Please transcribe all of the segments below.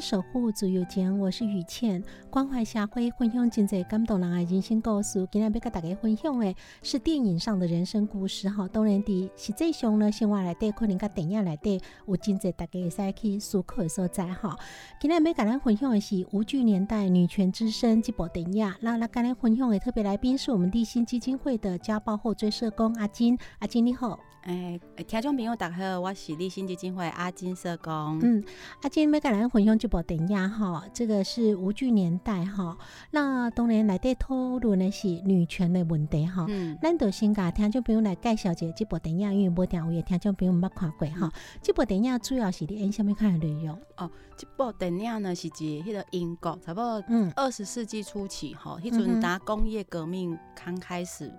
守护自由情，我是雨倩，关怀社会，分享真侪感动人的人生故事。今天要跟大家分享的是电影上的人生故事哈。当然，伫实际上呢，生活内底可能甲电影内底有真侪大家会使去思考的所在哈。今天要跟咱分享的是《无惧年代女权之声》这部电影。那那跟咱分享的特别来宾是我们立新基金会的家暴后追社工阿金。阿金你好。诶，听众朋友大家好，我是立新基金会阿金社工。嗯，阿金要跟咱分享这部电影哈，这个是无惧年代哈。那当然来底讨论的是女权的问题哈。嗯，咱就先甲听众朋友来介绍一下这部电影，因为无定位的听众朋友捌看过哈。这部电影主要是伫演什么款的内容？哦，这部电影呢是指迄个英国，差不多嗯二十世纪初期吼，迄阵打工业革命刚开始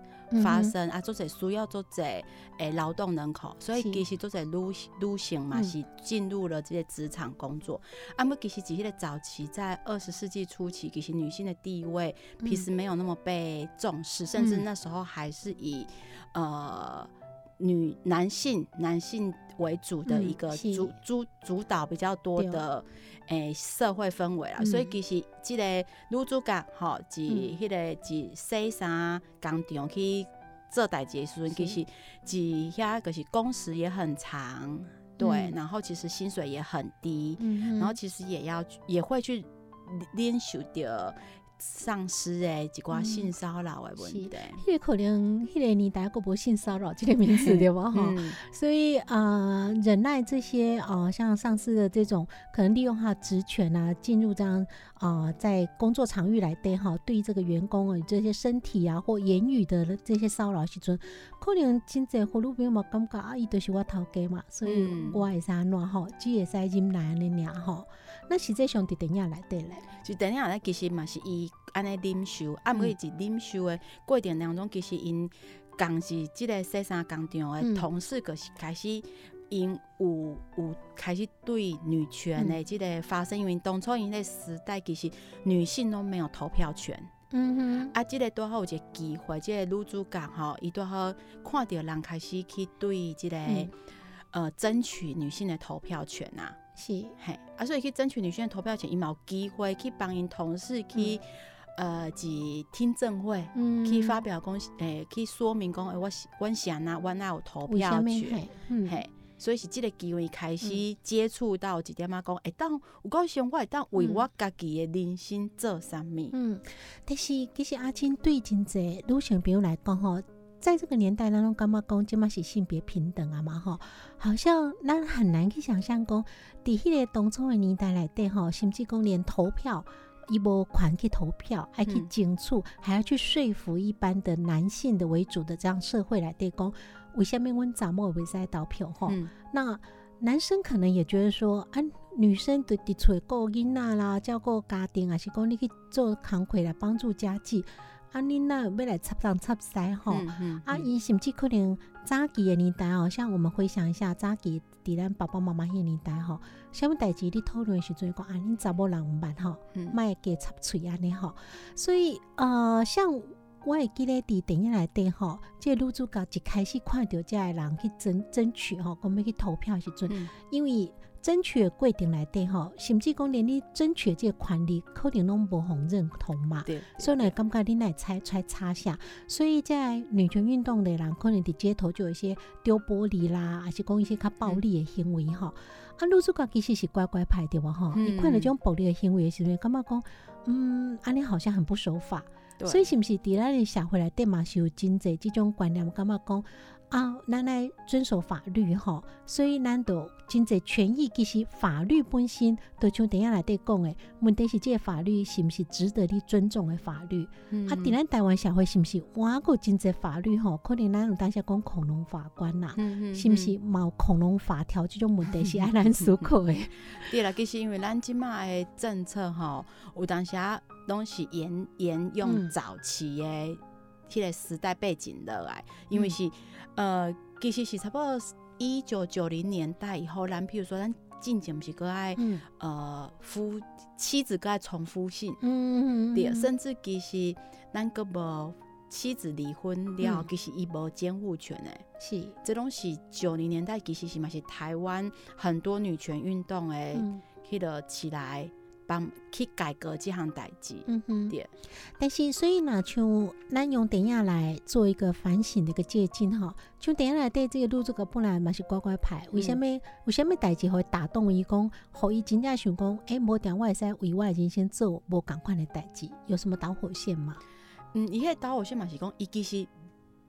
发生、啊，做者需要做者诶劳动人口，所以其实做者女女性嘛嗯是进入了这些职场工作。啊，么其实只是早期在二十世纪初期，其实女性的地位其实没有那么被重视，甚至嗯那时候还是以呃。女男性男性为主的一个嗯主、主主导比较多的诶、社会氛围啦，嗯。所以其实即个女主角吼，是嗯。迄、个是洗衫工厂去做代志的时阵，其实是遐就是工时也很长，对，嗯。然后其实薪水也很低，嗯然后其实也要也会去练受到上司诶一寡性骚扰诶问题。迄个可能迄个年代个无性骚扰这个名词对吧？哈、嗯所以呃，忍耐这些呃，像上司的这种可能利用他职权啊，进入这样呃，在工作场域来对哈，对这个员工啊这些身体啊或言语的这些骚扰时阵，可能真侪妇女朋友嘛感觉啊，伊就是我头家嘛，所以嗯我会使安怎吼，只会使忍耐安尼尔吼。那实际上伫电影内底咧，就等下咧，其实嘛是伊安尼啉受，啊，毋过伊是啉受的过程当中，其实因共是即个洗衫工厂嗯。的同事，就是开始因有有开始对女权的即个发生，因为当初因个时代其实女性都没有投票权，嗯哼，啊，即、个拄好有一个机会，即、个女主角吼，伊拄好看到人开始去对即、个、嗯。呃争取女性的投票权啊。是，嘿，啊，所以去争取女性的投票权，伊嘛有机会去帮因同事去，呃，是听证会。嗯去发表讲，诶、去说明讲，诶、我是阮是安那，阮哪有投票权，嘿，嗯，嘿，所以是即个机会开始接触到一点仔讲，会当有够想我会当为我家己的人生做啥物，嗯，但是其实阿金对真侪女性朋友来讲吼，在这个年代当中，感觉讲即嘛是性别平等啊嘛吼，好像咱很难去想象讲，伫迄个当初的年代内底吼，甚至讲连投票。伊无款去投票，还去嗯争取，还要去说服一般的男性的为主的这样社会来对讲，为什么阮查某袂使投票吼？嗯，那男生可能也觉得说，啊，女生伫伫厝顾囡仔啦，照顾家庭，啊是讲你去做工课来帮助家计，啊，你那要来插上插西吼。啊，嗯伊甚至可能早期的年代哦，像我们回想一下早期伫咱爸爸妈妈迄个年代吼，啥物代志你讨论的时阵讲啊，恁查某人毋捌吼，嗯莫加插喙安尼吼。所以呃，像我会记咧伫电影内底吼，即个女主角一开始看到遮个人去争争取吼，讲要去投票的时阵，嗯因为争取的过程内底吼，甚至讲连你争取的这个权利，可能拢无互认同嘛。对，所以呢，感觉你来猜猜差下，所以在女权运动的人，可能伫街头就有一些丢玻璃啦，还是讲一些较暴力的行为吼。啊，女主角其实是乖乖牌对吧？吼，嗯你看到这种暴力的行为的时候，感觉讲，嗯，安尼好像很不守法。对所以是不是伫咱的社会内底嘛是有真济这种观念，感觉讲啊，咱来遵守法律吼，所以咱都真济权益，其实法律本身，就像电影内底讲的，问题是这个法律是不是值得你尊重的法律？嗯啊，伫咱台湾社会是毋是外国真济法律吼？可能咱有当下讲恐龙法官啦，嗯是毋是嘛有恐龙法条这种问题是爱咱思考的？对啦，其实因为咱即马的政策吼，有当时啊拢是沿沿用嗯早期的迄个时代背景落来，因为是、呃，其实是差不多一九九零年代以后，咱譬如说咱进前毋是个爱、嗯。呃夫妻子个爱重夫性，嗯对，甚至其实咱个无妻子离婚了，嗯。其实伊无监护权诶。是。这拢是九零年代，其实是嘛是台湾很多女权运动诶，嗯。迄个起来帮去改革这项代志。嗯哼对。但是所以呢，像咱用电影来做一个反省的一个借鉴哈，像电影来对这个女主角本来嘛是乖乖牌，为什么为什么代志会打动伊讲，互伊真正想讲，诶、无定我会使为我的人生做无共款的代志，有什么导火线吗？嗯，伊迄个导火线嘛是讲，伊其实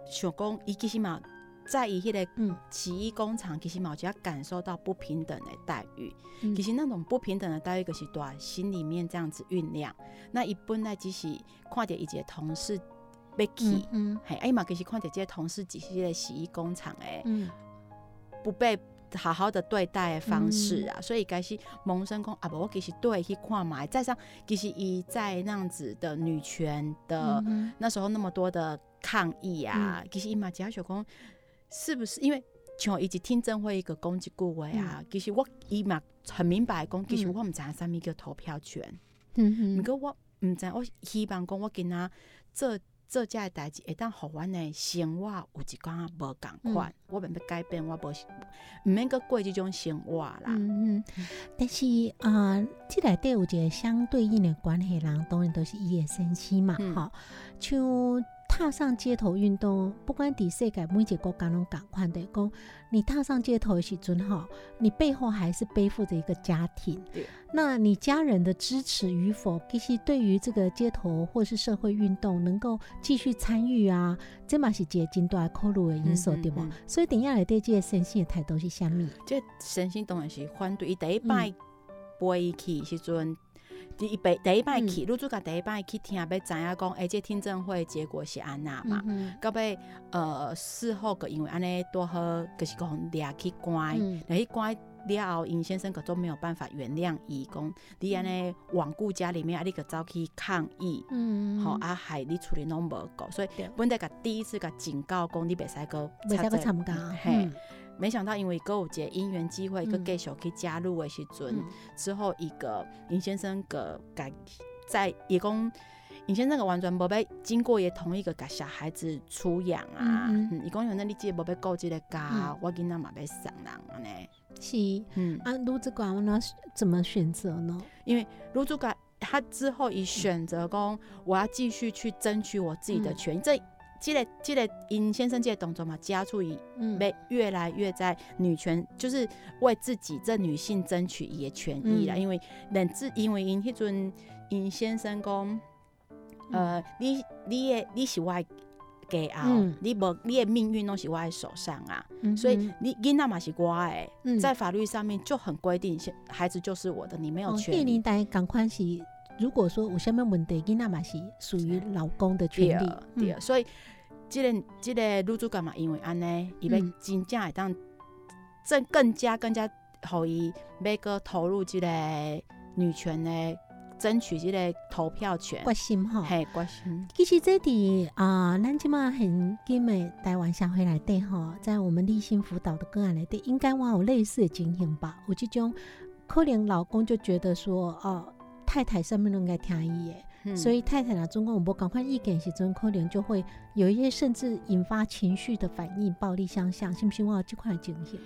想讲，伊其实嘛在伊迄个嗯洗衣工厂，其实嘛有只感受到不平等的待遇。嗯其实那种不平等的待遇，就是在心里面这样子酝酿。那一本来只是看着伊一个同事被去，嗯嘿，哎嘛，其实看着这个同事只是迄个洗衣工厂诶。嗯不被好好的对待的方式啊，所以开始萌生讲啊，无我其实对去看嘛，再上其实伊在那样子的女权的、嗯那时候那么多的抗议啊，其实伊嘛只想讲是不是？因为像以及听证会一个攻击顾问啊，其实我伊嘛很明白讲，其实嗯。我毋知影啥物叫投票权，嗯毋过、我毋知，我希望讲我今仔做做遮个代志，会当互阮的生活有一寡无共款，我免要改变，我无毋免搁过即种生活啦。嗯嗯，但是啊，呃这内底有一个相对应的关系人，当然都是伊的身躯嘛，嗯。吼、像踏上街头运动，不管伫世界每一个国家拢共款的，讲你踏上街头的时阵，吼，你背后还是背负着一个家庭对。那你家人的支持与否，其实对于这个街头或是社会运动能够继续参与啊，这嘛是一个真大的考虑的因素，对不？所以等一下来对这个身心的态度是虾米？这身心当然是反对。伊第一摆嗯飞伊去时阵，第一摆第一摆嗯。去，女主角第一摆去听，要知影讲，哎、这听证会结果是安那嘛？嗯到尾呃事后个因为安尼多好，就是讲掠去关，嗯。掠去关了后，尹先生可都没有办法原谅伊，讲你安尼罔顾家里面，啊你个走去抗议。嗯，吼、啊，害你处理拢无够，所以对。本来甲第一次甲警告讲你袂使个袂使个参加，嘿，嗯没想到因为搁有一个因缘机会，个嗯。继续去加入的时阵，嗯。之后一个尹先生个甲在也讲，尹先生个完全无被经过也同意个甲小孩子出养啊，伊讲像那你即个无被顾即个家，嗯。我囡仔嘛被送人安尼，是。嗯，啊，卢主管那怎么选择呢？因为卢主管他之后以选择讲，我要继续去争取我自己的嗯。权益，这。这个这个尹先生这个动作嘛，加速伊嗯。被越来越在女权，就是为自己这女性争取伊的权益啦。嗯。因为人自因为因迄阵尹先生讲，呃，你你的你是我的家后，嗯。你无你的命运拢是我的手上啊，嗯所以你囡仔嘛是我的，嗯。在法律上面就很规定，现孩子就是我的，你没有哦，权利。迄年代赶快是，如果说有什么问题，囡仔嘛是属于老公的权利，对对，所以这个这个女主角嘛，因为安尼，伊要嗯真正会当，正更加更加互伊要个投入即个女权的争取即个投票权，关心哈。嘿，关心。其实这里啊，咱即嘛很今的台湾社会来底哈，在我们立心辅导的个案来底，应该我有类似的情形吧？有即种可能老公就觉得说，哦、太太上面都应该听伊的。所以太太呢，总共我赶快意见时阵，可能就会有一些甚至引发情绪的反应，暴力相向，信不信我这款情形？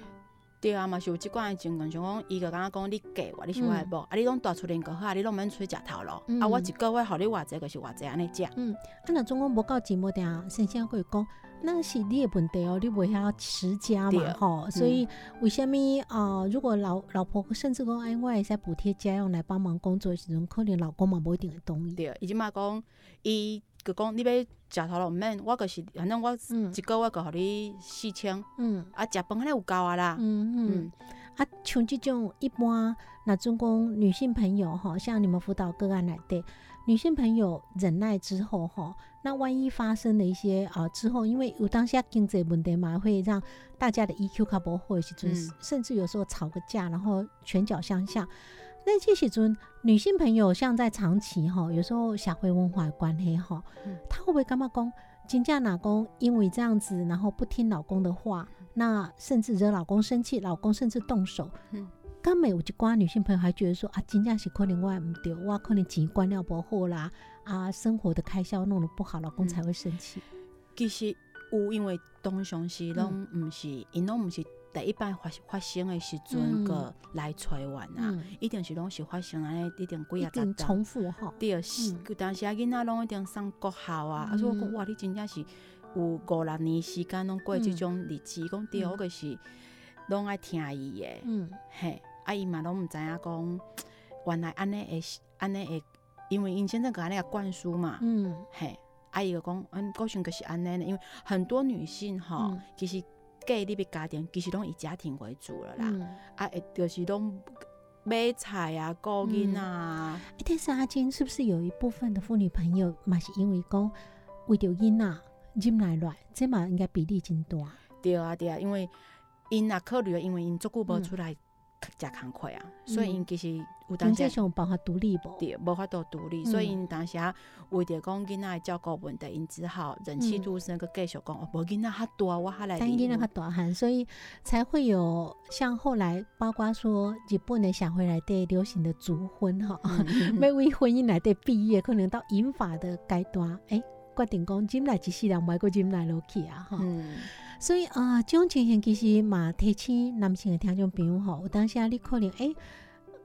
对啊，嘛是有即款的情况，像讲伊个感觉讲你嫁我，你是我的嗯，啊你拢大出年个好，啊你拢免出去食头路，嗯啊我一个月互你偌济，就是偌济安尼食。嗯，啊，若总共无够钱，无定先生会讲，那是你的问题哦，你袂晓持家嘛，吼，所以为虾米啊？如果老老婆甚至讲，哎，我会使补贴家用来帮忙工作的时阵，可能老公嘛无一定会同意。对，伊即嘛讲，伊就讲你要食头路毋免，我就是反正我嗯。一个月个互你四千，嗯。啊食饭安尼有够啊啦。嗯嗯。嗯，啊，像即种一般，那总共女性朋友吼，像你们辅导个案来对女性朋友忍耐之后吼，那万一发生了一些啊、之后，因为有当下经济问题嘛，会让大家的 EQ 卡不好的时阵，嗯。甚至有时候吵个架，然后拳脚相向。那这时阵，女性朋友像在长期哈，有时候社会文化关系哈，嗯她会不会干嘛讲？金价老公因为这样子，然后不听老公的话，那甚至惹老公生气，老公甚至动手。嗯刚美有一寡女性朋友还觉得说啊，金价是可能我也唔对，我可能钱关了不好啦，啊，生活的开销弄得不好，老公嗯才会生气。其实有，因为通常是拢嗯毋是，因拢毋是第一摆发发生的时阵嗯。个来找阮啊，嗯，一定是拢是发生安尼，一定几啊十。重复哈。对，是嗯。有当时啊囡仔拢一定上国校啊，啊所以我嗯讲哇，你真正是有五六年时间拢过即种日子，伊讲对，嗯我就是拢爱听伊的，嗯。嘿，啊伊嘛拢毋知影讲，原来安尼会安尼会，因为因先生个安尼个灌输嘛，嗯。嘿，啊伊就讲，嗯，个性就是安尼呢，因为很多女性吼，嗯。其实嫁入去家庭，其实拢以家庭为主了啦，嗯。啊，会就是拢买菜啊、顾囡仔啊，欸但是阿金是不是有一部分的妇女朋友嘛是因为讲为着囡仔忍来乱，这嘛应该比例真大。对啊对啊，因为因也考虑了，因为因足久无嗯出来食工课啊，所以因其实有当时上有办法独立不？对无法度独立，所以因当时啊为着讲囡仔的照顾问题，因只好忍气吞声，个继续讲，哦，无囡仔较大，我还来单囡仔较大汉，所以才会有像后来包括说日本的社会来对流行的族婚哈，嗯要为婚姻来对毕业，可能到引法的阶段，诶、决定讲忍来一世人，买个忍来落去啊哈。所以啊，这种情形其实嘛，提醒男性的听众朋友吼，有当下你可能诶，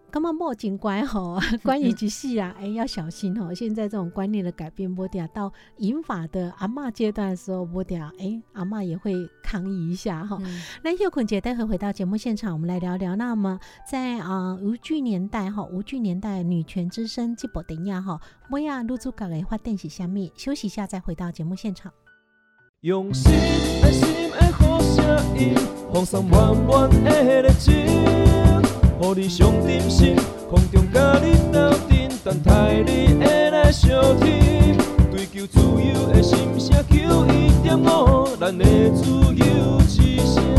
感觉莫真乖吼，关于一世啊，诶、要小心吼。现在这种观念的改变，不定到引法的阿嬷阶段的时候，不定诶，阿嬷也会抗议一下哈。嗯那叶坤姐待会回到节目现场，我们来聊聊。那么在啊、无惧年代哈，无惧年代女权之声这部电影哈，莫亚入驻港的发展是虾米？休息一下再回到节目现场。用心爱心的好声音，放送满满的热情，互你上点心，空中甲你斗阵，等待你的来相听。追求自由的心声，求一点五，咱的自由之声。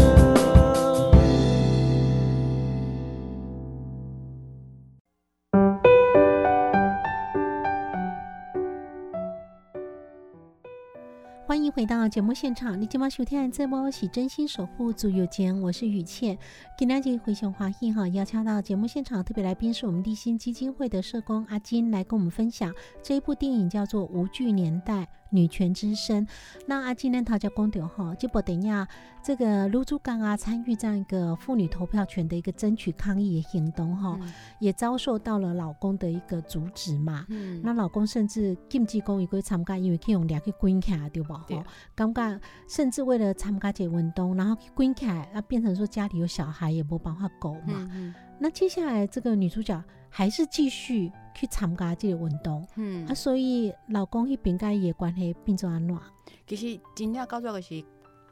回到节目现场，你今晚收听的这波是真心守护组有间，我是雨倩。今天这回熊华裔哈，邀请到节目现场特别来宾是我们立新基金会的社工阿金来跟我们分享这一部电影叫做《无惧年代女权之声》。那阿金呢，他叫公丢哈，这部电影这个卢珠刚啊参与这样一个妇女投票权的一个争取抗议的行动哈，也遭受到了老公的一个阻止嘛。嗯那老公甚至禁止讲伊去参加，因为去用掠去关起来，对不？对吼，感觉甚至为了参加这个运动，然后去滚起来，那变成说家里有小孩也没办法搞嘛。嗯嗯那接下来这个女主角还是继续去参加这个运动，嗯。啊，所以老公迄边甲伊的关系变做安怎？其实真正到最后就是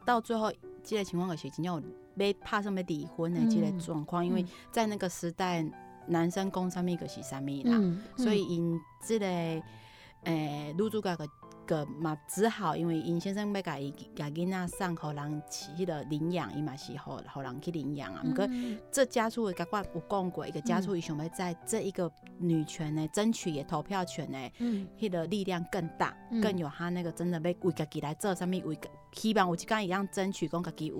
到最后，这个情况就是真正有要拍什么离婚的这个嗯状况，因为在那个时代，男生讲什么就是什么啦，嗯，所以因这个诶女主角个个嘛只好因为因先生要甲伊甲囡仔送互人饲迄个领养，伊嘛是互互人去领养啊。毋过嗯。这家属甲我有讲过，一个家属伊想要在这一个女权呢争取也投票权呢，嗯。迄个力量更大，嗯。更有他那个真的要为家己来做啥物，为希望有一天一样争取讲家己有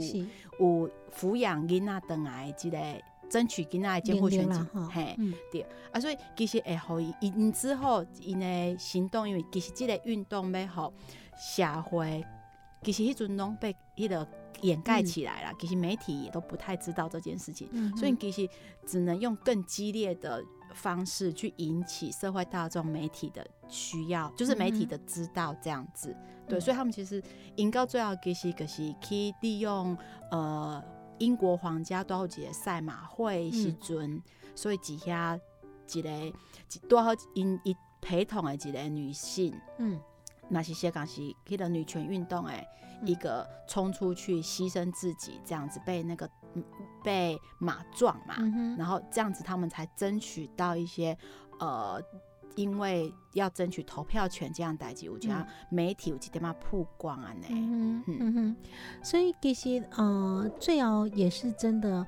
有抚养囡仔倒来的即个争取囡仔的监护权哈嘿。嗯啊，所以其实会互伊因之后因的行动，因为其实即个运动要互社会，其实迄阵拢被迄个掩盖起来了。其实媒体也都不太知道这件事情，嗯所以其实只能用更激烈的方式去引起社会大众、媒体的需要，就是媒体的知道这样子。对，嗯所以他们其实引到最后其实就是去利用呃英国皇家多少一个赛马会的时阵，所以底下一个一多好因一陪同的一个女性。嗯。那是些讲是迄个女权运动诶，一个冲出去牺牲自己，这样子被那个嗯被马撞嘛，嗯然后这样子他们才争取到一些呃，因为要争取投票权这样代志，我觉得媒体有一点嘛曝光啊呢。嗯哼哼，所以其实呃，最后也是真的。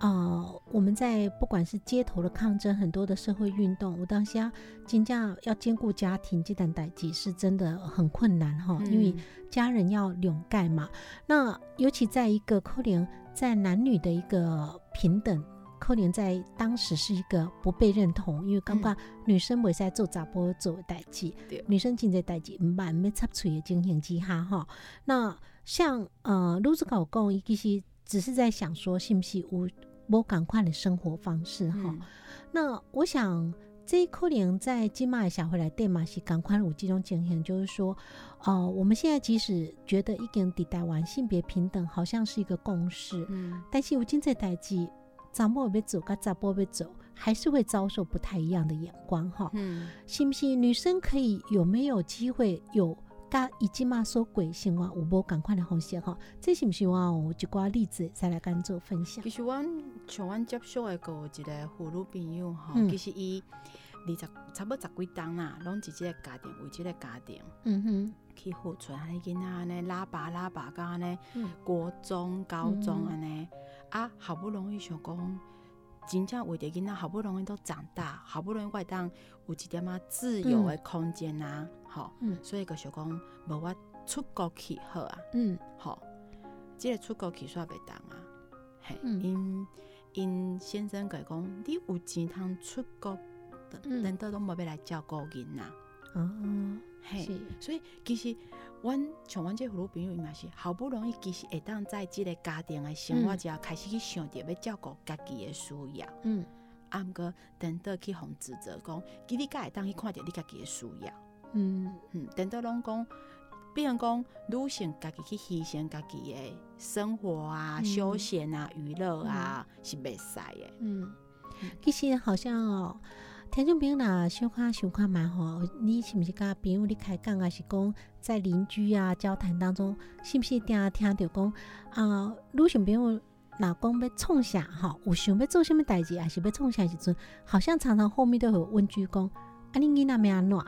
呃，我们在不管是街头的抗争，很多的社会运动，我当下真正要兼顾家庭这段代际是真的很困难哈，因为嗯家人要笼盖嘛。那尤其在一个可能在男女的一个平等，可能在当时是一个不被认同，因为感觉女生袂使做查甫做的代志，女生真侪代志唔办要插嘴的情形之下哈。那像呃，卢子搞讲，伊其实只是在想说，是不是有无赶快的生活方式哈。嗯那我想，这可能在金马的社会来对嘛是赶快有这种情形，就是说，呃，我们现在即使觉得已经伫台湾性别平等好像是一个共识，嗯但是有今在代志，查某要走跟查甫要走，还是会遭受不太一样的眼光哈。嗯是不是女生可以有没有机会有？甲伊即马所过生活有无赶快的方式哈？这是毋是我有一寡例子再来跟做分享其？实我像我接触的个有一个妇女朋友吼，嗯其实伊二十差不多十几档啦，拢是即个家庭为即个家庭嗯哼，去付出，安尼囡仔安尼拉拔拉拔到安尼嗯国中、高中嗯安尼、啊，好不容易想讲。真正为着囡仔好不容易都长大，好不容易会当有一点仔自由的空间啊，吼、嗯。所以个想讲，无我出国去好啊，嗯。吼，即、个出国去煞袂当啊，嘿，嗯。因因先生甲伊讲，你有钱通出国，嗯。等到拢无要来照顾囡仔，哦，嘿，是，所以其实阮像阮这妇女朋友伊嘛是好不容易，其实会当在即个家庭的生活之后，开始去想着要照顾家己的需要，嗯。啊，毋过等到去互指责讲，其实你敢会当去看着你家己的需要，嗯。嗯，等到拢讲。变成讲女性家己去牺牲家己的生活啊、嗯。休闲啊、娱乐啊，是袂使的。嗯，其实好像哦，听众朋友若小看想看嘛吼，你是毋是甲朋友咧开讲啊，是讲在邻居啊交谈当中，是毋是定听着讲啊，女性朋友若讲要创啥吼，有想要做什么代志，还是要创啥时阵，好像常常后面都会有问句讲。啊，你囡仔要安怎？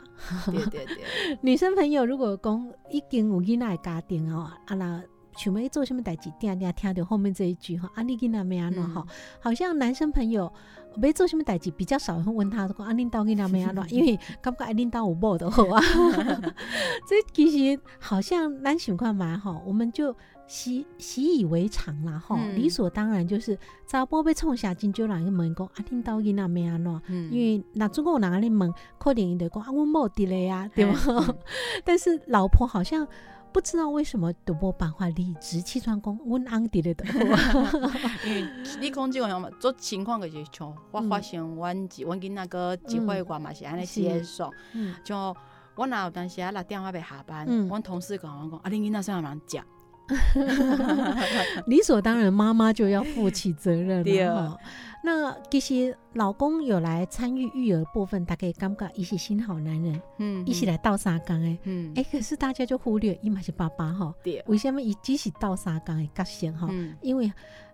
对对对，女生朋友如果讲已经有囡仔的家庭哦，啊那想要做什么代志，定定听到后面这一句哈，啊你囡仔要安怎嗯哈？好像男生朋友要做什么代志比较少会问他说啊恁兜囡仔要安怎，因为感觉啊恁兜有某的好啊。这其实好像咱想看嘛吼，我们就习习以为常啦吼，嗯理所当然就是查甫被创啥，真少人去问讲啊恁兜囡仔要安怎。嗯因为那总共有人安尼问，可能伊就讲啊，阮某伫咧啊，对吗？嗯 但是老婆好像不知道为什么都无办法理直气壮讲，阮翁伫咧就好。因为你讲即个样嘛，做情况就是像我嗯发生，阮一阮囡那个一岁外嘛是安尼接送，嗯像我若有当时啊六点我袂下班，嗯阮同事讲我讲啊，恁囡仔啥人食？理所当然，妈妈就要负起责任了哈。那其实老公有来参与育儿部分，大概感觉一些新好男人，嗯一起来倒三缸诶。嗯哎、可是大家就忽略伊嘛是爸爸哈，对，为什么伊只是倒三缸的角色哈？嗯因为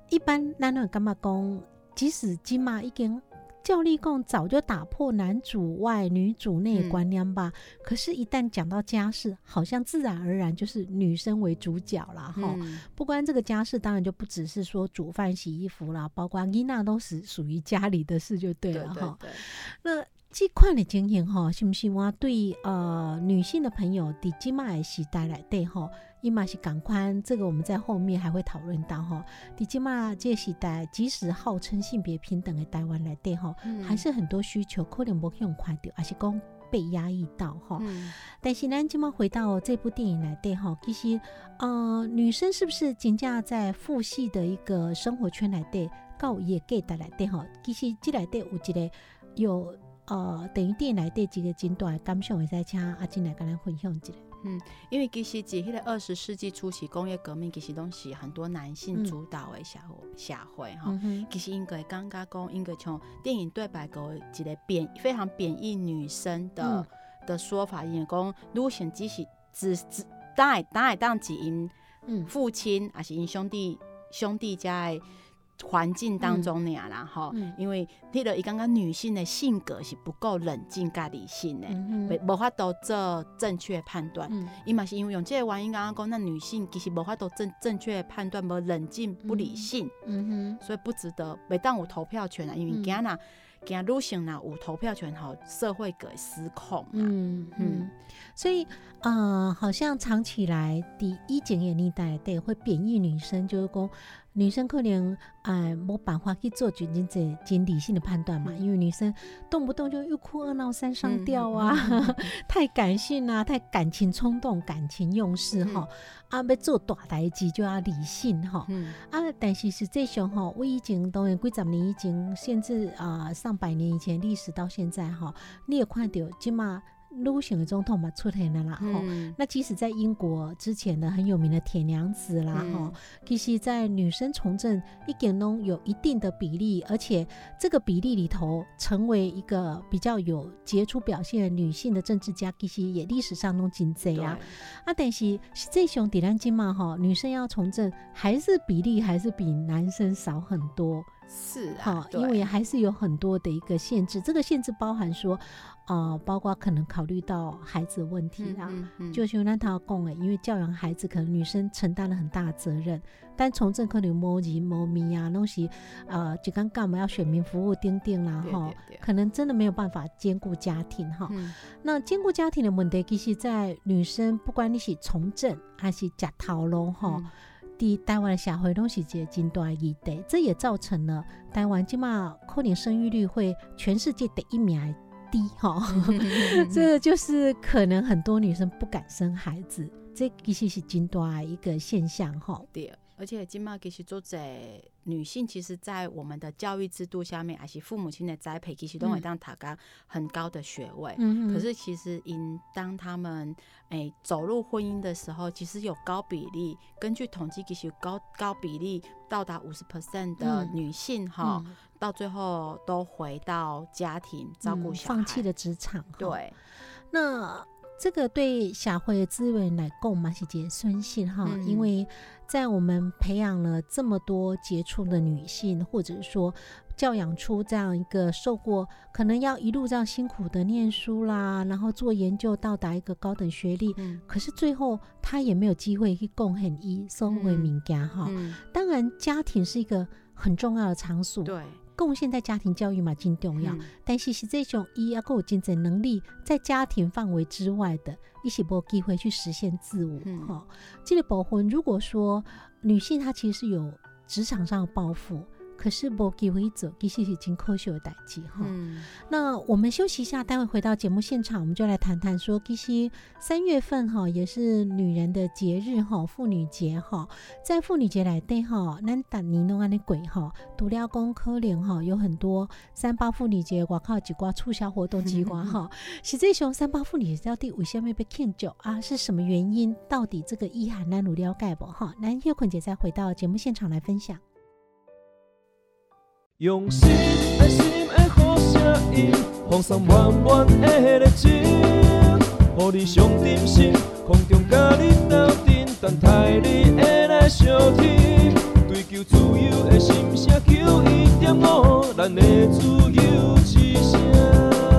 一般男人感觉讲，即使即马已经教立共早就打破男主外女主内观念吧。可是，一旦讲到家事，好像自然而然就是女生为主角了哈。嗯不光这个家事，当然就不只是说煮饭、洗衣服啦，包括伊娜都是属于家里的事就对对了哈。那这款的经验哈，是不是我对呃女性的朋友伫今麦的时代来对哈，伊嘛是赶快，这个我们在后面还会讨论到哈。伫今嘛这个时代，即使号称性别平等的台湾来对哈，嗯还是很多需求可能无用看到，还是讲被压抑到哈。嗯但是咱今麦回到这部电影来对哈，其实呃女生是不是真正在父系的一个生活圈来对，告也给带来对哈，其实这来对有一个有呃等于电影来对几个阶段感想会使请阿金来跟咱分享一下。因为其实伫迄个二十世纪初期工业革命，其实拢是很多男性嗯主导的社会社会哈。嗯，其实应该感觉讲，应该像电影对白个一个贬非常贬义女生的、嗯的说法，因为讲女性只是只只当然当然当是因嗯父亲还是因兄弟兄弟家的环境当中尔啦吼、嗯。因为迄个伊感觉女性的性格是不够冷静甲理性的，无法度做正确判断。嗯。伊嘛是因为用这个原因，刚刚讲，那女性其实无法度正正确的判断，无冷静、不理性，嗯所以不值得袂当有投票权啊。因为嗯。惊若惊女性呐有投票权，吼，社会个失控啊。嗯嗯。嗯，所以呃，好像长期以来第一检验年代对会贬义女生，就是讲女生可能哎没办法去做决定这真理性的判断嘛，嗯。因为女生动不动就又哭二闹三上嗯吊啊，太感性啊，太感情冲动、感情用事哈、啊，要做大代志就要理性哈。嗯。啊，但是实际上哈，我以前当然几十年以前，甚至啊、上百年以前历史到现在哈，你也看到即嘛女性的总统嘛出现了啦吼。嗯那即使在英国之前的很有名的铁娘子啦吼、嗯其实在女生从政一点都有一定的比例，而且这个比例里头成为一个比较有杰出表现的女性的政治家，其实也历史上都真济啊。啊，但是实际上伫咱今嘛哈，女生要从政还是比例还是比男生少很多。是啊因为还是有很多的一个限制，这个限制包含说，呃，包括可能考虑到孩子的问题啦。嗯嗯就像咱头讲诶，因为教养孩子，可能女生承担了很大的责任，但从政可能摸鱼摸咪啊，东西呃，就刚干嘛要选民服务丁丁啦哈，可能真的没有办法兼顾家庭哈。嗯那兼顾家庭的问题，其实在女生不管你是从政还是假头路哈。台湾的社会拢是一个真大的议题，这也造成了台湾即马可能生育率会全世界第一名的低哈。嗯 这个就是可能很多女生不敢生孩子，这其实是真大的一个现象哈。对，而且今嘛其实做在女性，其实，在我们的教育制度下面，还是父母亲的栽培，其实都会嗯当塔高很高的学位。嗯可是其实因当他们诶、走入婚姻的时候，其实有高比例，根据统计，其实有高高比例到达五十 percent 的嗯。女性哈、到最后都回到家庭照顾小孩，嗯放弃了职场，哈。对，那这个对社会的资源来讲嘛是一个损失哈，嗯。因为在我们培养了这么多杰出的女性，或者说教养出这样一个受过可能要一路这样辛苦的念书啦，然后做研究到达一个高等学历，嗯。可是最后她也没有机会去贡献一收回名家哈。嗯，当然，家庭是一个很重要的场所，对，贡献在家庭教育嘛真重要。嗯但是实际上，伊也够有经济能力，在家庭范围之外的，伊是无机会去实现自我。嗯哈、这个部分，如果说女性她其实是有职场上的抱负，可是无机会走，其实是真可惜的代志哈。嗯那我们休息一下，待会回到节目现场，我们就来谈谈说，其实三月份哈也是女人的节日哈，妇女节哈，在妇女节来对哈，咱达尼弄安尼鬼哈，除了讲可能哈有很多三八妇女节外口有一寡促销活动之外 哈，实际上三八妇女节到底为什么被庆祝啊？是什么原因？到底这个意涵咱有了解不哈？咱叶坤姐再回到节目现场来分享。用心爱心的好声音，放送满满的热情，予你上点心，空中甲你斗阵，等待你的来相听。追求自由的心声，求一点五，咱的自由之声。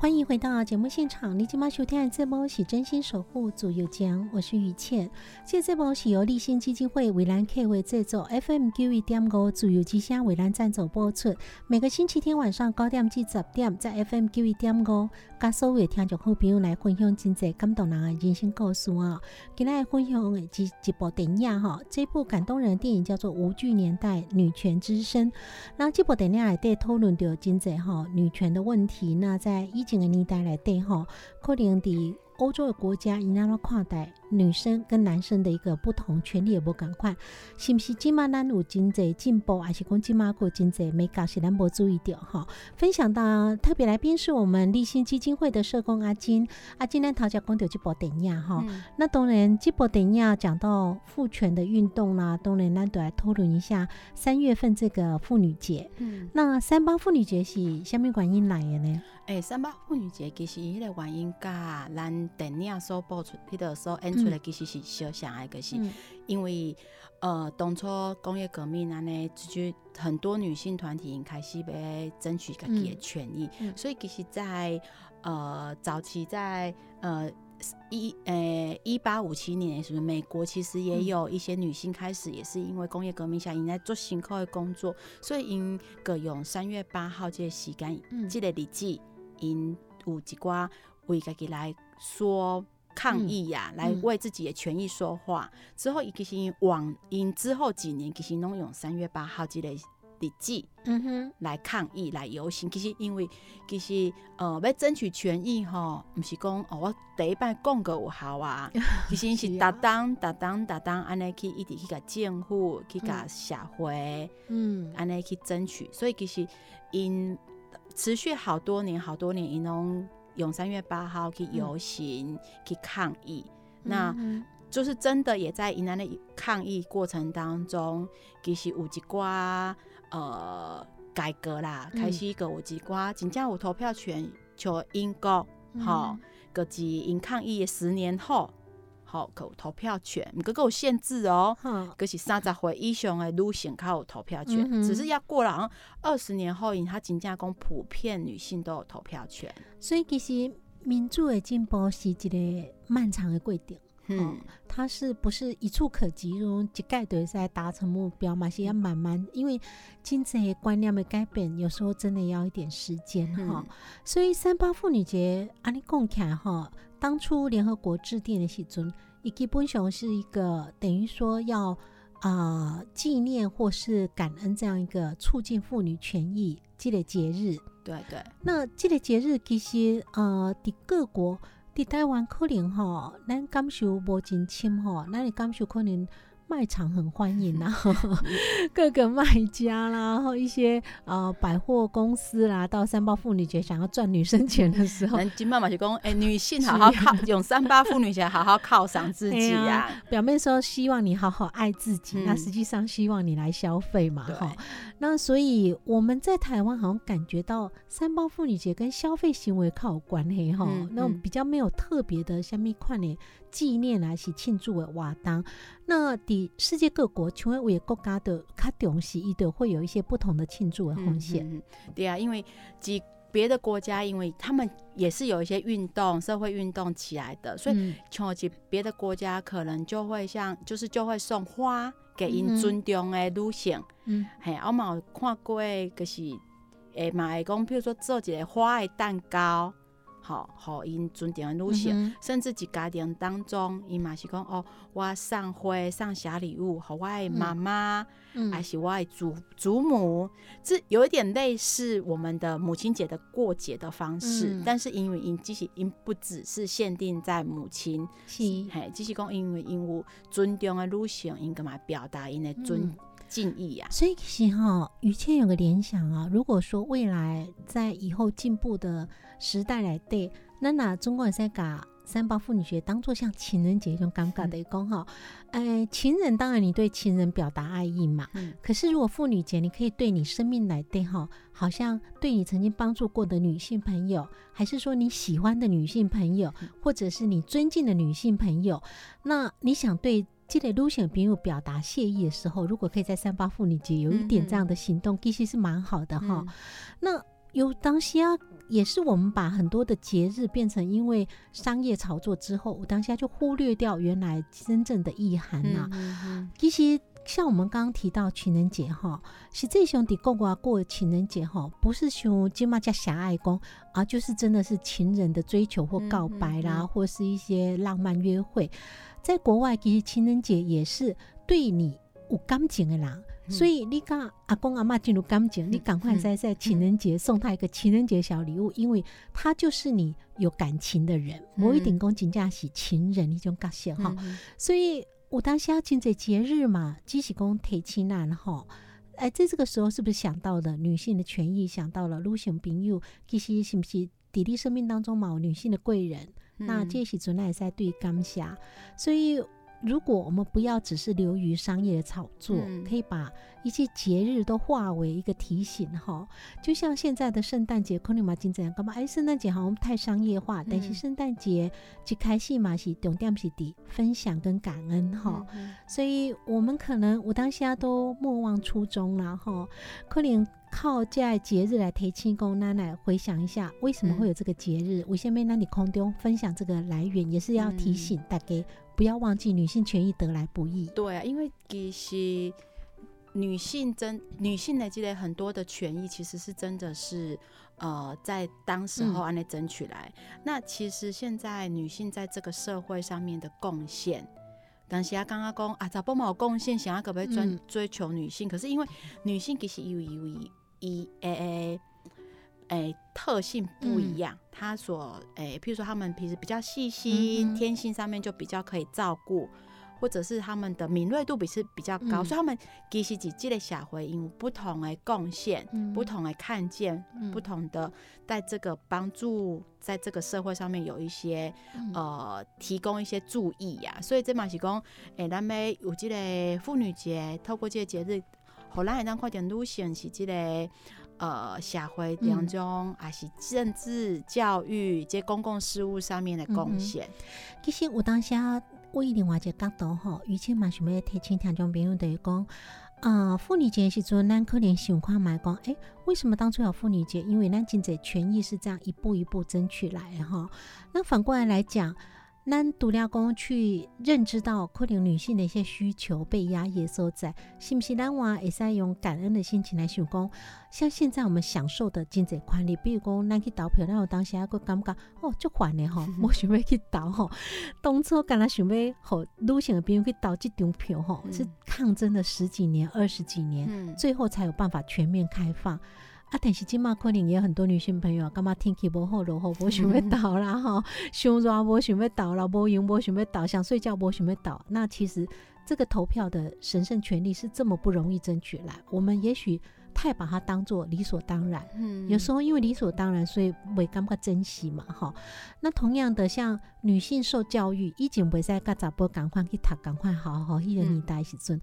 欢迎回到节目现场，你今晚收听的这波是真心守护左右江，我是雨倩。这这波是由立新基金会为兰 K 为制作，FM 九一点五左右之声为兰赞助播出。每个星期天晚上九点至十点，在 FM 九一点五，跟所有听众好朋友来分享真济感动人的人生故事啊！今天分享的一一部电影哈，这部感动人的电影叫做《无惧年代女权之声》。那这部电影里底讨论到真济哈女权的问题，那在一整个年代来底吼，可能伫欧洲的国家，伊那么看待女生跟男生的一个不同权利也无共款，是不是？今嘛咱有真济进步，还是讲今嘛有真济没搞是咱无注意到哈？分享到特别来宾是我们立新基金会的社工阿金，阿金咱头家讲到这部电影哈。那当然，这部电影讲到父权的运动啦，当然咱都来讨论一下三月份这个妇女节。嗯，那三八妇女节是虾米原因来的呢？诶、三八妇女节其实迄个原因甲咱电影所播出、迄个所演出的其实是相像的，可是嗯。因为呃，当初工业革命安尼，就很多女性团体开始要争取家己的权益，嗯。所以其实在，呃早期在呃。一呃，一八五七年，是不是美国其实也有一些女性开始，也是因为工业革命下，因在做辛苦的工作，所以因个用三月八号这个时间，嗯。这个日子，因有一寡为家己来说抗议呀、来嗯。为自己的权益说话。之后，伊其实因往因之后几年，其实拢用三月八号这个日子嗯哼，来抗议、来游行。其实因为其实呃要争取权益吼，毋是讲哦我第一摆讲个有效啊，其实是逐当逐当逐当安尼去一直去甲政府、去甲社会。嗯。安尼去争取，所以其实因持续好多年、好多年，因拢用三月八号去游行、去抗议。那嗯。就是真的也在云南的抗议过程当中，其实有一寡呃改革啦，嗯。开始个有一寡真正有投票权，像英国嗯。吼，个是因抗议的十年后，吼有投票权，毋过个有限制哦。好，可是三十岁以上的女性较有投票权，嗯只是要过了好像二十年后，因他真正讲普遍女性都有投票权。所以其实民主的进步是一个漫长的过程。嗯，它是不是一触可及？用一概对在达成目标嘛？是要慢慢，因为经济观念的改变，有时候真的要一点时间哈。嗯所以三八妇女节，安尼讲起来哈，当初联合国制定的时阵，伊基本上是一个等于说要啊、呃纪念或是感恩这样一个促进妇女权益这个节日。对对，那这个节日其实呃，伫各国，伫台湾可能吼，咱感受无真深吼，咱的感受可能卖场很欢迎啦，各个卖家啦，然后一些呃百货公司啦，到三八妇女节想要赚女生钱的时候，金妈妈嘛是讲，哎、女性好好犒，用三八妇女节好好犒赏自己哎呀、表面说希望你好好爱自己，嗯。那实际上希望你来消费嘛，哈。那所以我们在台湾好像感觉到三八妇女节跟消费行为靠有关系哈，那比较没有特别的下面款的纪念来是庆祝的活动。那伫世界各国，像有的国家的较重视，伊的会有一些不同的庆祝的风险。嗯对啊，因为几别的国家，因为他们也是有一些运动、社会运动起来的，所以嗯像几别的国家可能就会像，就是就会送花给因尊重的女性。嗯嘿，我嘛有看过，就是诶嘛会讲，比如说做一个花的蛋糕，吼，互因尊重的女性。嗯甚至一家庭当中，伊嘛是讲哦，我送花、送小礼物，互我的妈妈，嗯。还是我的祖祖母，这有一点类似我们的母亲节的过节的方式，嗯。但是因为因其实因不只是限定在母亲，是。嘿，只是讲因为因有尊重的女性，因干嘛表达因的尊嗯敬意啊，所以其实哈，于谦有个联想啊，如果说未来在以后进步的时代来对，那那中国人在搞三八妇女节当做像情人节一种尴尬的一讲哈，呃，情人当然你对情人表达爱意嘛，嗯可是如果妇女节，你可以对你生命来对哈，好像对你曾经帮助过的女性朋友，还是说你喜欢的女性朋友，或者是你尊敬的女性朋友，那你想对。这类路线朋友表达谢意的时候，如果可以在三八妇女节有一点这样的行动，其实是蛮好的哈。嗯那有当下也是我们把很多的节日变成因为商业炒作之后，我当下就忽略掉原来真正的意涵呐、嗯嗯其实像我们刚刚提到情人节哈，是这兄弟过啊过情人节哈，不是像金马加狭隘公啊，就是真的是情人的追求或告白啦，嗯嗯嗯或是一些浪漫约会。在国外，其实情人节也是对你有感情的人。嗯所以你跟阿公阿妈进入感情，你赶快在在情人节送他一个情人节小礼物，因为他就是你有感情的人，我一定讲真正是情人一种感谢哈。嗯所以我当下真在节日嘛，只是讲提起难哈。哎，在这个时候是不是想到了女性的权益？想到了女性朋友，其实是不是弟弟生命当中嘛有女性的贵人？那嗯这时阵也在对感谢。所以，如果我们不要只是流于商业的炒作，嗯可以把一些节日都化为一个提醒哈。就像现在的圣诞节，可能嘛经常干嘛？哎，圣诞节好像太商业化，但是嗯圣诞节去开戏嘛是重点是的分享跟感恩哈。嗯所以我们可能我当下都莫忘初衷了哈，可能靠在节日来提庆公奶奶回想一下，为什么会有这个节日？为什么那你空中分享这个来源，也是要提醒大家不要忘记女性权益得来不易。对啊，因为其实女性真女性的积累很多的权益，其实是真的是呃在当时候安内争取来。那其实现在女性在这个社会上面的贡献。但是啊，刚刚讲啊，咋不有贡献，想要可不可以追、嗯追求女性？可是因为女性其实有有一诶诶诶特性不一样，他所诶，譬如说他们平时比较细心，天性上面就比较可以照顾，或者是他们的敏锐度比是比较高，嗯。所以他们其实自己的小回应不同的贡献、嗯。不同的看见、嗯。不同的在这个帮助，在这个社会上面有一些、嗯。呃提供一些注意呀、所以这嘛是讲，诶、咱们有这个妇女节，透过这个节日，互咱会当快点路线是这个。呃，社会当中，还是政治、教育这公共事务上面的贡献，其实有当下我以另外一个角度吼，以前嘛想要提醒听众朋友就是讲，啊、妇女节的时阵，咱可能想看买讲，诶，为什么当初有妇女节？因为咱经济权益是这样一步一步争取来的哈。那反过来来讲，咱独了讲去认知到可能女性的一些需求被压抑的所在，是不是咱话会使用感恩的心情来想讲？像现在我们享受的经济权利，比如讲咱去投票，咱有当时还佫感觉哦，足烦的吼，无想要去投吼。当初敢若想要互女性的朋友去投这张票吼，嗯是抗争了十几年、二十几年，嗯，最后才有办法全面开放。啊，但是今嘛可能也有很多女性朋友，感觉天气不好落雨，无想要倒啦吼，伤热无想要倒啦，无用无想要倒，想睡觉无想要倒。那其实这个投票的神圣权利是这么不容易争取来，我们也许太把它当做理所当然。嗯有时候因为理所当然，所以未感觉珍惜嘛，哈。那同样的，像女性受教育，以前袂使甲查甫赶快去读，赶快好好迄个年代时阵，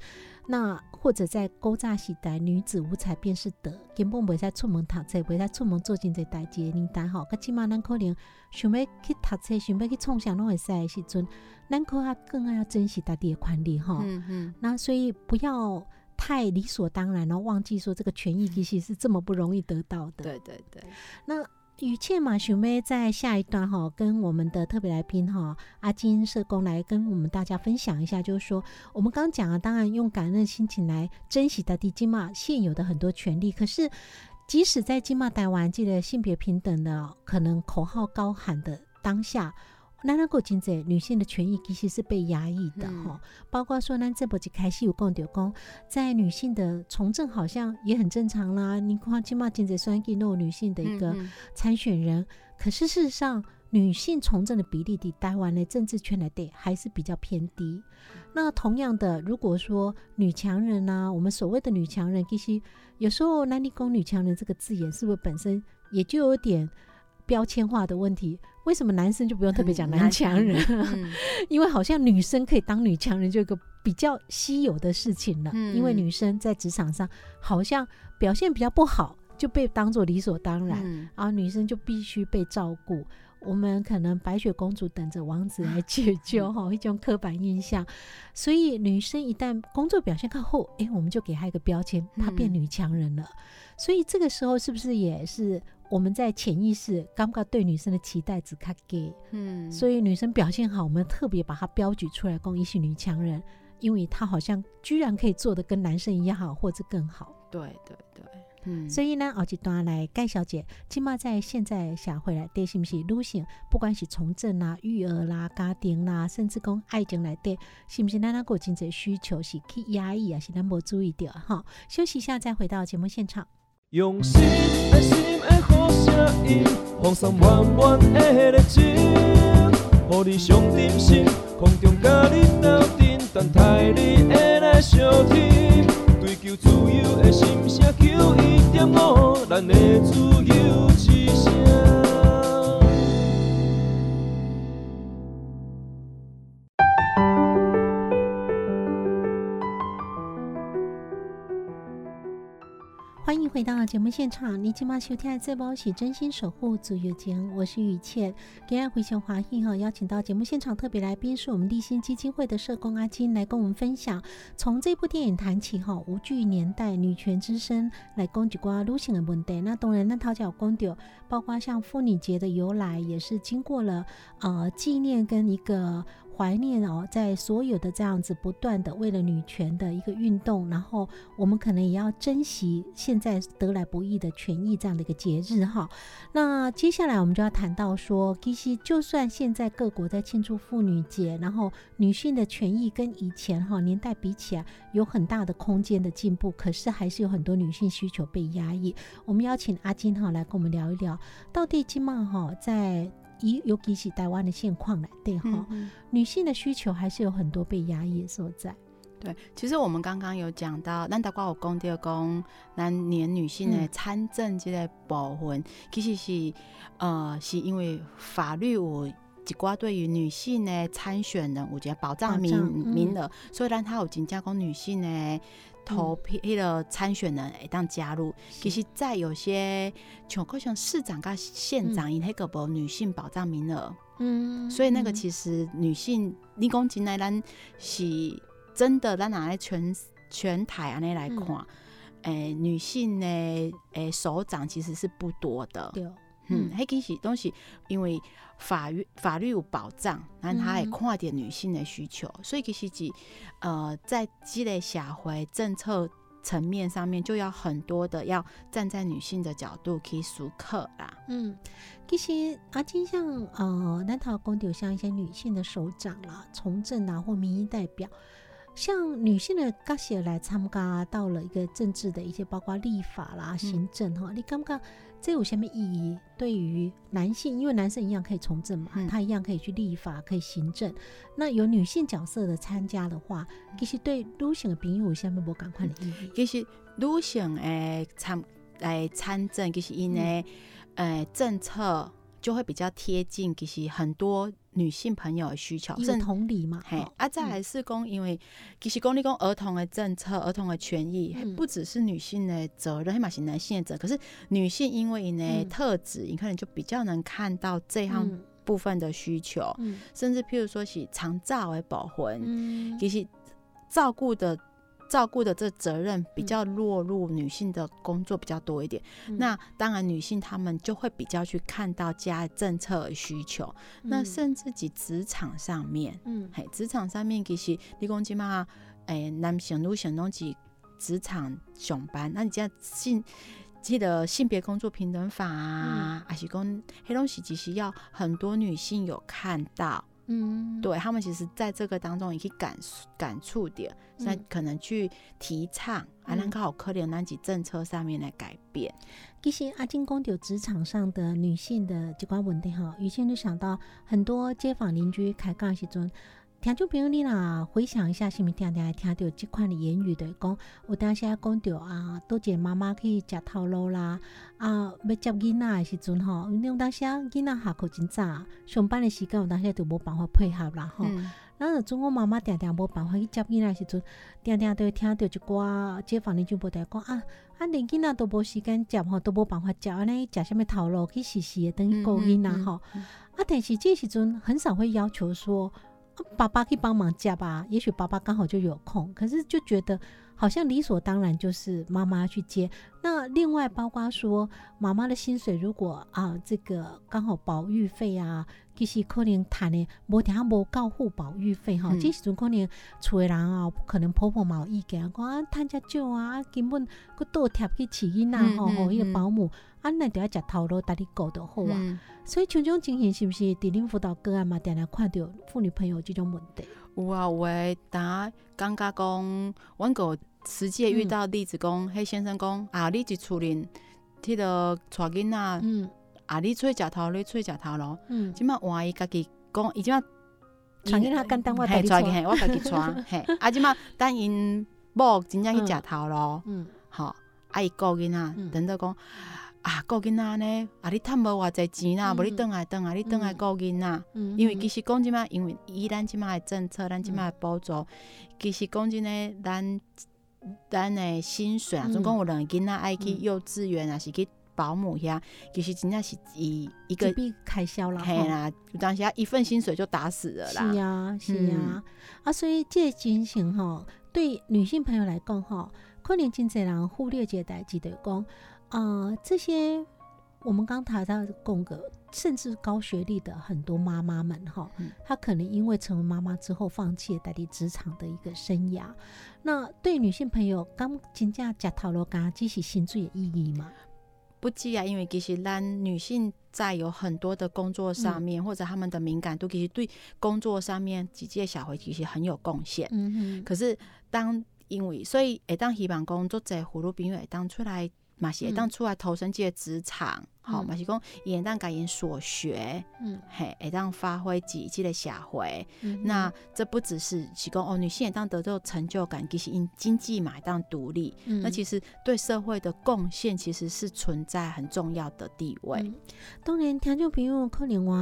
那或者在古早时代，女子无才便是德，根本袂使出门读册，袂使出门做真侪代志的年代吼。噶即马咱可能想要去读册，想要去创啥拢会使的时阵，咱可较更要珍惜家己的权利吼。嗯嗯那所以不要太理所当然，然后忘记说这个权益其实是这么不容易得到的。对对对，那雨倩嘛，许妹在下一段哈，跟我们的特别来宾哈阿金社工来跟我们大家分享一下，就是说我们刚讲啊，当然用感恩的心情来珍惜的地金马现有的很多权利，可是即使在金马台湾这个性别平等的可能口号高喊的当下。咱那个真济女性的权益其实是被压抑的嗯哈、包括说咱这部一开始有讲到讲，在女性的从政好像也很正常啦。你看金马真济选举都有女性的一个参选人，可是事实上，女性从政的比例比台湾的政治圈来对还是比较偏低。那同样的，如果说女强人呢、我们所谓的女强人，其实有时候“男力公女强人”这个字眼，是不是本身也就有点标签化的问题。为什么男生就不用特别讲男男强人？嗯 因为好像女生可以当女强人，就有一个比较稀有的事情了。嗯因为女生在职场上好像表现比较不好，就被当做理所当然，嗯然后女生就必须被照顾。我们可能白雪公主等着王子来解 救哈，一种刻板印象。所以女生一旦工作表现靠后，诶，我们就给她一个标签，她变嗯女强人了。所以这个时候是不是也是我们在潜意识刚刚对女生的期待只看给？嗯，所以女生表现好，我们特别把她标举出来，供一是女强人，因为她好像居然可以做的跟男生一样好，或者更好。对对对，嗯，所以呢，后一段来盖小姐，起码在现在社会来对，是不是女性，不管是从政啦、育儿啦、家庭啦，甚至讲爱情来对，是不是咱那个经济需求是去压抑啊，是咱无注意到哈？休息一下，再回到节目现场。用心的心的好声音，放送满满的热情，互你上点心，空中甲你斗阵，等待你的来相听。追求自由的心声，点五，咱的自由节目现场，你今晚收听的这波是真心守护足球节，我是雨倩。今天回想华裔哈，邀请到节目现场特别来宾。是我们立新基金会的社工阿金来跟我们分享，从这部电影谈起哈，无惧年代女权之声来攻击瓜女性的问题。那当然，那讨教公丢，包括像妇女节的由来，也是经过了呃纪念跟一个。怀念哦，在所有的这样子不断的为了女权的一个运动，然后我们可能也要珍惜现在得来不易的权益这样的一个节日哈。那接下来我们就要谈到说，其实就算现在各国在庆祝妇女节，然后女性的权益跟以前哈年代比起来有很大的空间的进步，可是还是有很多女性需求被压抑。我们邀请阿金哈来跟我们聊一聊，到底金曼哈在。以尤其是台湾的现况来对哈，女性的需求还是有很多被压抑的所在。对，其实我们刚刚有讲到，咱大家有讲到讲，咱年女性的嗯参政这个部分，其实是呃，是因为法律有一寡对于女性的参选人有一个保障的名名额，所以咱他有真正讲女性的投票迄个参选人会当加入。其实，在有些像可像市长跟县长，因迄个无女性保障名额。嗯所以那个其实女性，你讲真来，咱是真的，咱拿来全全台安尼来看，诶、女性的诶首长其实是不多的。对，嗯，迄其实都是因为法律法律有保障，咱他会嗯看点女性的需求，所以其实是呃，在积累社会政策层面上面，就要很多的要站在女性的角度去思考啦。嗯，其实阿金像呃，南桃公有像一些女性的首长啦、从政啊或民意代表，像女性的角色来参加到了一个政治的一些，包括立法啦、行政哈、你感觉这有什么意义？对于男性，因为男生一样可以从政嘛，嗯他一样可以去立法、可以行政。那有女性角色的参加的话，其实对女性的朋友有什么无赶快的意义？其实女性诶参来参政，其实因为嗯呃政策就会比较贴近，其实很多女性朋友的需求，一个甚同理嘛，嘿，啊，再来是讲，因为其实讲你讲儿童的政策、儿童的权益，嗯。不只是女性的责任，黑马是男性的责任。可是女性因为呢嗯。特质，你可能就比较能看到这样嗯。部分的需求，嗯。甚至譬如说是长照的保护，嗯。其实照顾的。照顾的这责任比较落入女性的工作比较多一点，嗯。那当然女性她们就会比较去看到家政策的需求，那嗯甚至及职场上面，嗯。嘿，职场上面其实你讲即嘛，诶，男性女性拢是职场上班，那你这性。记得性别工作平等法啊，还是讲黑东西，其实要很多女性有看到，嗯，对他们其实在这个当中也可以感感触点，那嗯。可能去提倡，啊，嗯。咱刚好可怜那几政策上面来改变。其实阿金公有职场上的女性的这关问题哈，以前就想到很多街坊邻居开杠时阵，听众朋友，你若回想一下，是毋是定定会听到即款的言语的讲，有当时啊讲着啊，倒一个妈妈去食头路啦，啊，要接囡仔的时阵吼，因为有当时啊囡仔下课真早，上班的时间有当时就无办法配合啦吼。嗯咱就总我妈妈定定无办法去接囡仔的时阵，定定都会听到一寡街坊邻居无在讲啊，啊连囡仔都无时间接吼，都无办法接，安尼食啥物头路去死死的等于顾囡仔吼。嗯啊，但是这时阵很少会要求说、啊爸爸可以帮忙加吧，也许爸爸刚好就有空，可是就觉得好像理所当然就是妈妈去接。那另外包括说妈妈的薪水，如果啊这个刚好保育费啊，其实可能谈的无定无够付保育费哈，嗯这时阵可能厝的人啊，可能婆婆嘛有意见，讲啊趁遮少啊，根本佫倒贴去饲囡仔吼，吼迄嗯个保姆，啊那就要食头路，搭你顾就好啊。嗯所以像这种情形是不是伫恁辅导个案嘛，定定看到妇女朋友这种问题？有啊，有诶，当感觉讲，阮个实际遇到例子讲，迄、先生讲啊，你一厝人，迄个带囡仔，啊，你出去食头，你出去食头咯。即摆换伊家己讲，伊即摆传囡仔简单，我带，你带。我家己带，嘿，啊，即摆等因某真正去食头咯，嗯吼、啊，伊顾囡仔，等到讲。啊，顾囡仔呢？啊，你趁无偌济钱啦，无、你嗯转来转来，你转来顾囡仔。因为其实讲即摆，因为以咱即摆的政策，咱即摆的补助，其实讲真诶，咱咱的薪水啊，嗯总共有两个囡仔爱去嗯幼稚园啊，是去保姆遐，其实真正是以一个开销啦。吼嘿啦，有当时啊一份薪水就打死了是啦。呀，是啊嗯，啊，所以这个情形吼，对女性朋友来讲吼，可能真侪人忽略这个代志，就是讲，啊，这些我们刚谈到的供个，甚至高学历的很多妈妈们哈嗯，她可能因为成为妈妈之后，放弃了代替职场的一个生涯。那对女性朋友，刚真正食头路干，这是薪水的意义吗？不计啊，因为其实咱女性在有很多的工作上面，或者她们的敏感度，其实对工作上面，几届小回其实很有贡献。嗯可是当因为所以会当希望工作者葫芦朋友会当出来，嘛是会当出来投身这个职场，吼、嗯嘛是讲伊会当甲因所学，嗯嘿，会当发挥自己的社会。嗯那这不只是是讲哦，女性会当得到成就感，其实因经济嘛会当独立，那其实实对社会的贡献其实是存在很重要的地位。嗯当然，听众朋友可能话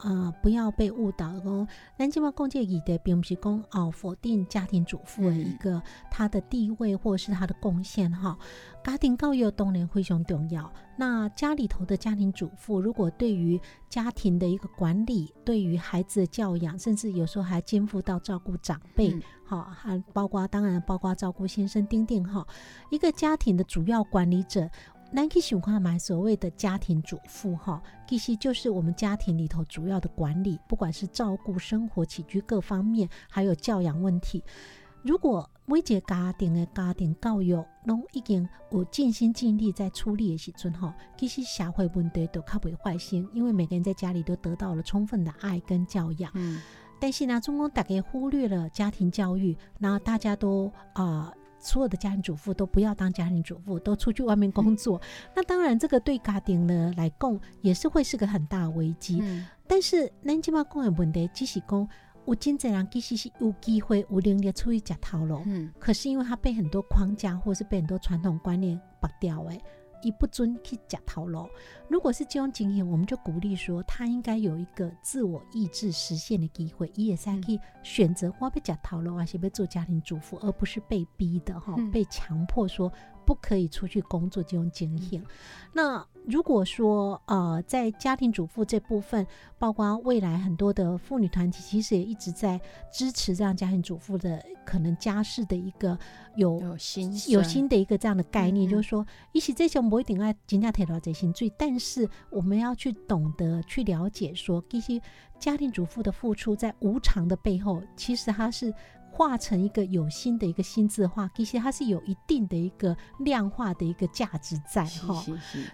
呃不要被误导，讲咱即马讲这个议题，并不是讲哦否定家庭主妇的一个她的地位或者是她的贡献哈。家庭教育当然非常重要。那家里头的家庭主妇，如果对于家庭的一个管理，对于孩子的教养，甚至有时候还肩负到照顾长辈嗯，好、还包括当然包括照顾先生丁丁哈，一个家庭的主要管理者。咱去想看买所谓的家庭主妇哈，其实就是我们家庭里头主要的管理，不管是照顾、生活起居各方面，还有教养问题。如果每一个家庭的家庭教育拢已经有尽心尽力在处理的时阵吼，其实社会问题都较袂发生，因为每个人在家里都得到了充分的爱跟教养。嗯但是呢，中共大概忽略了家庭教育，然后大家都啊、呃所有的家庭主妇都不要当家庭主妇，都出去外面工作。那当然，这个对家庭呢来讲也是会是个很大的危机。嗯但是咱即马讲的问题，只是讲有真侪人其实是有机会、有能力出去食头路，嗯。可是因为他被很多框架或是被很多传统观念绑掉，诶，伊不准去食头路。如果是这种情形，我们就鼓励说，他应该有一个自我意志实现的机会，伊也是可以选择我要食头路，还是要做家庭主妇，而不是被逼的哈，嗯。被强迫说不可以出去工作这种情形。那如果说呃，在家庭主妇这部分，包括未来很多的妇女团体，其实也一直在支持这样家庭主妇的可能家事的一个有有新有新的一个这样的概念，嗯嗯。就是说，一起这种不一定爱真正提到这薪水，但是我们要去懂得去了解说，其实家庭主妇的付出在无偿的背后，其实它是化成一个有心的一个心字化，其实它是有一定的一个量化的一个价值在哈。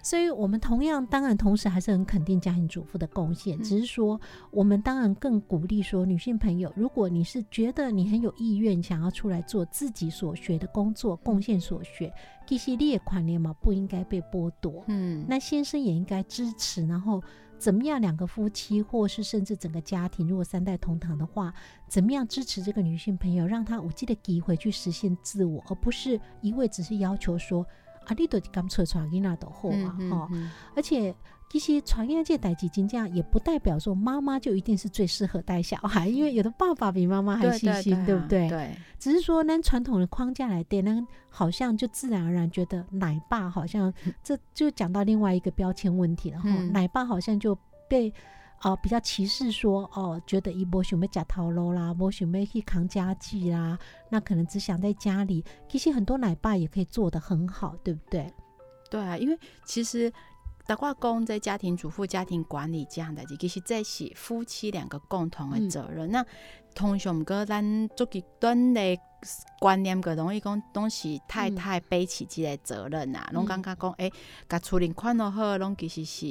所以，我们同样当然同时还是很肯定家庭主妇的贡献，嗯只是说我们当然更鼓励说，女性朋友，如果你是觉得你很有意愿想要出来做自己所学的工作，贡献所学，其实你也观念嘛不应该被剥夺。嗯那先生也应该支持，然后怎么样两个夫妻，或是甚至整个家庭，如果三代同堂的话，怎么样支持这个女性朋友，让她有这个机会去实现自我，而不是一味只是要求说啊，你都刚出传囡仔都好啊，哈、嗯而且其实传业界代际金这样，也不代表说妈妈就一定是最适合带小孩，因为有的爸爸比妈妈还对对细心，对啊不对？对，只是说，那传统的框架来对，那好像就自然而然觉得奶爸好像，这就讲到另外一个标签问题了哈。嗯奶爸好像就被呃比较歧视说，哦，觉得一波想要假套楼啦，波想要去扛家具啦，那可能只想在家里。其实很多奶爸也可以做得很好，对不对？对啊，因为其实大话讲在家庭主妇、家庭管理这样的事，其实这是夫妻两个共同的责任。那通常个咱做极端的观念，个容易讲拢是太太背起这个责任啊，拢感觉讲，诶、甲厝里款落好，拢其实是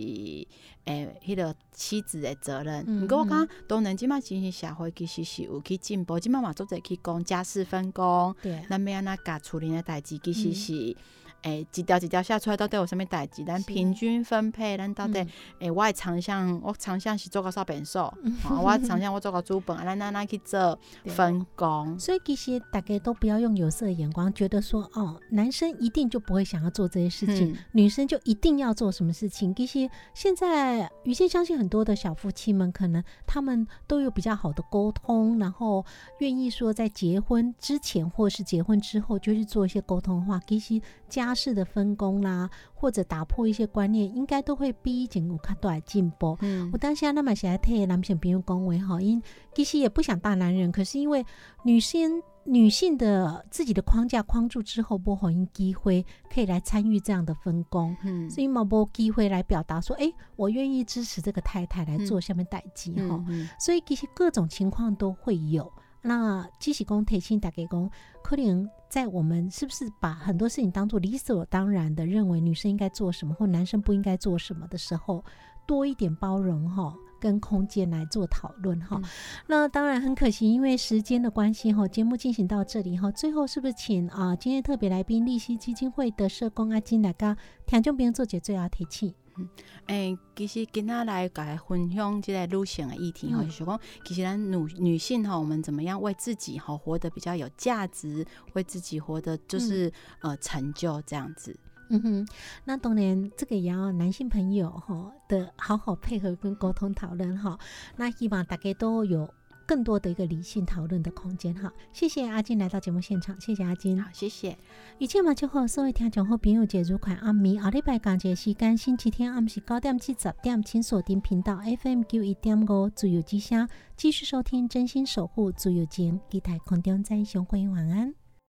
诶，迄、个妻子的责任。嗯毋过、我感觉当然即马真实社会其实是有去进步，即马嘛做者去讲家事分工。对，咱要安怎甲厝里的代志，其实嗯是诶、一条一条写出来，到底有啥物代志？咱平均分配，咱到底嗯诶、我的长项，我长项是做个扫便所，吼我的长项我做个主本，啊咱咱咱去做分工。所以其实大家都不要用有色眼光，觉得说哦，男生一定就不会想要做这些事情，嗯女生就一定要做什么事情。其实现在于先相信很多的小夫妻们，可能他们都有比较好的沟通，然后愿意说在结婚之前或是结婚之后就去做一些沟通的话，其实家事的分工啦，或者打破一些观念，应该都会比以前有较大的进步。嗯我当下那么是来替男性朋友恭维哈，因其实也不想大男人，可是因为女性女性的自己的框架框住之后，不好因机会可以来参与这样的分工，嗯所以嘛无机会来表达说，哎、我愿意支持这个太太来做下面代际哈。所以其实各种情况都会有。那基喜公提醒打给公，可能在我们是不是把很多事情当做理所当然的，认为女生应该做什么或男生不应该做什么的时候，多一点包容哈，跟空间来做讨论哈。嗯那当然很可惜，因为时间的关系哈，节目进行到这里哈，最后是不是请啊、今天特别来宾利息基金会的社工阿金来跟听众朋友做节最后提醒。诶、其实今仔来甲大家分享即个女性的议题吼，嗯就是讲，其实咱女女性吼，我们怎么样为自己吼活得比较有价值，为自己活得就是、呃成就这样子。嗯哼，那当然，这个也要男性朋友哈的好好配合跟沟通讨论哈。那希望大家都有更多的一个理性讨论的空间哈。谢谢阿金来到节目现场，谢谢阿金好。，谢谢。一切嘛，就好，所有听众和朋友节如款阿弥，后礼拜同一个时间，星期天暗时九点至十点，请锁定频道 FM 九一点五自由之声，继续收听真心守护自由间，期待空中再相会，晚安。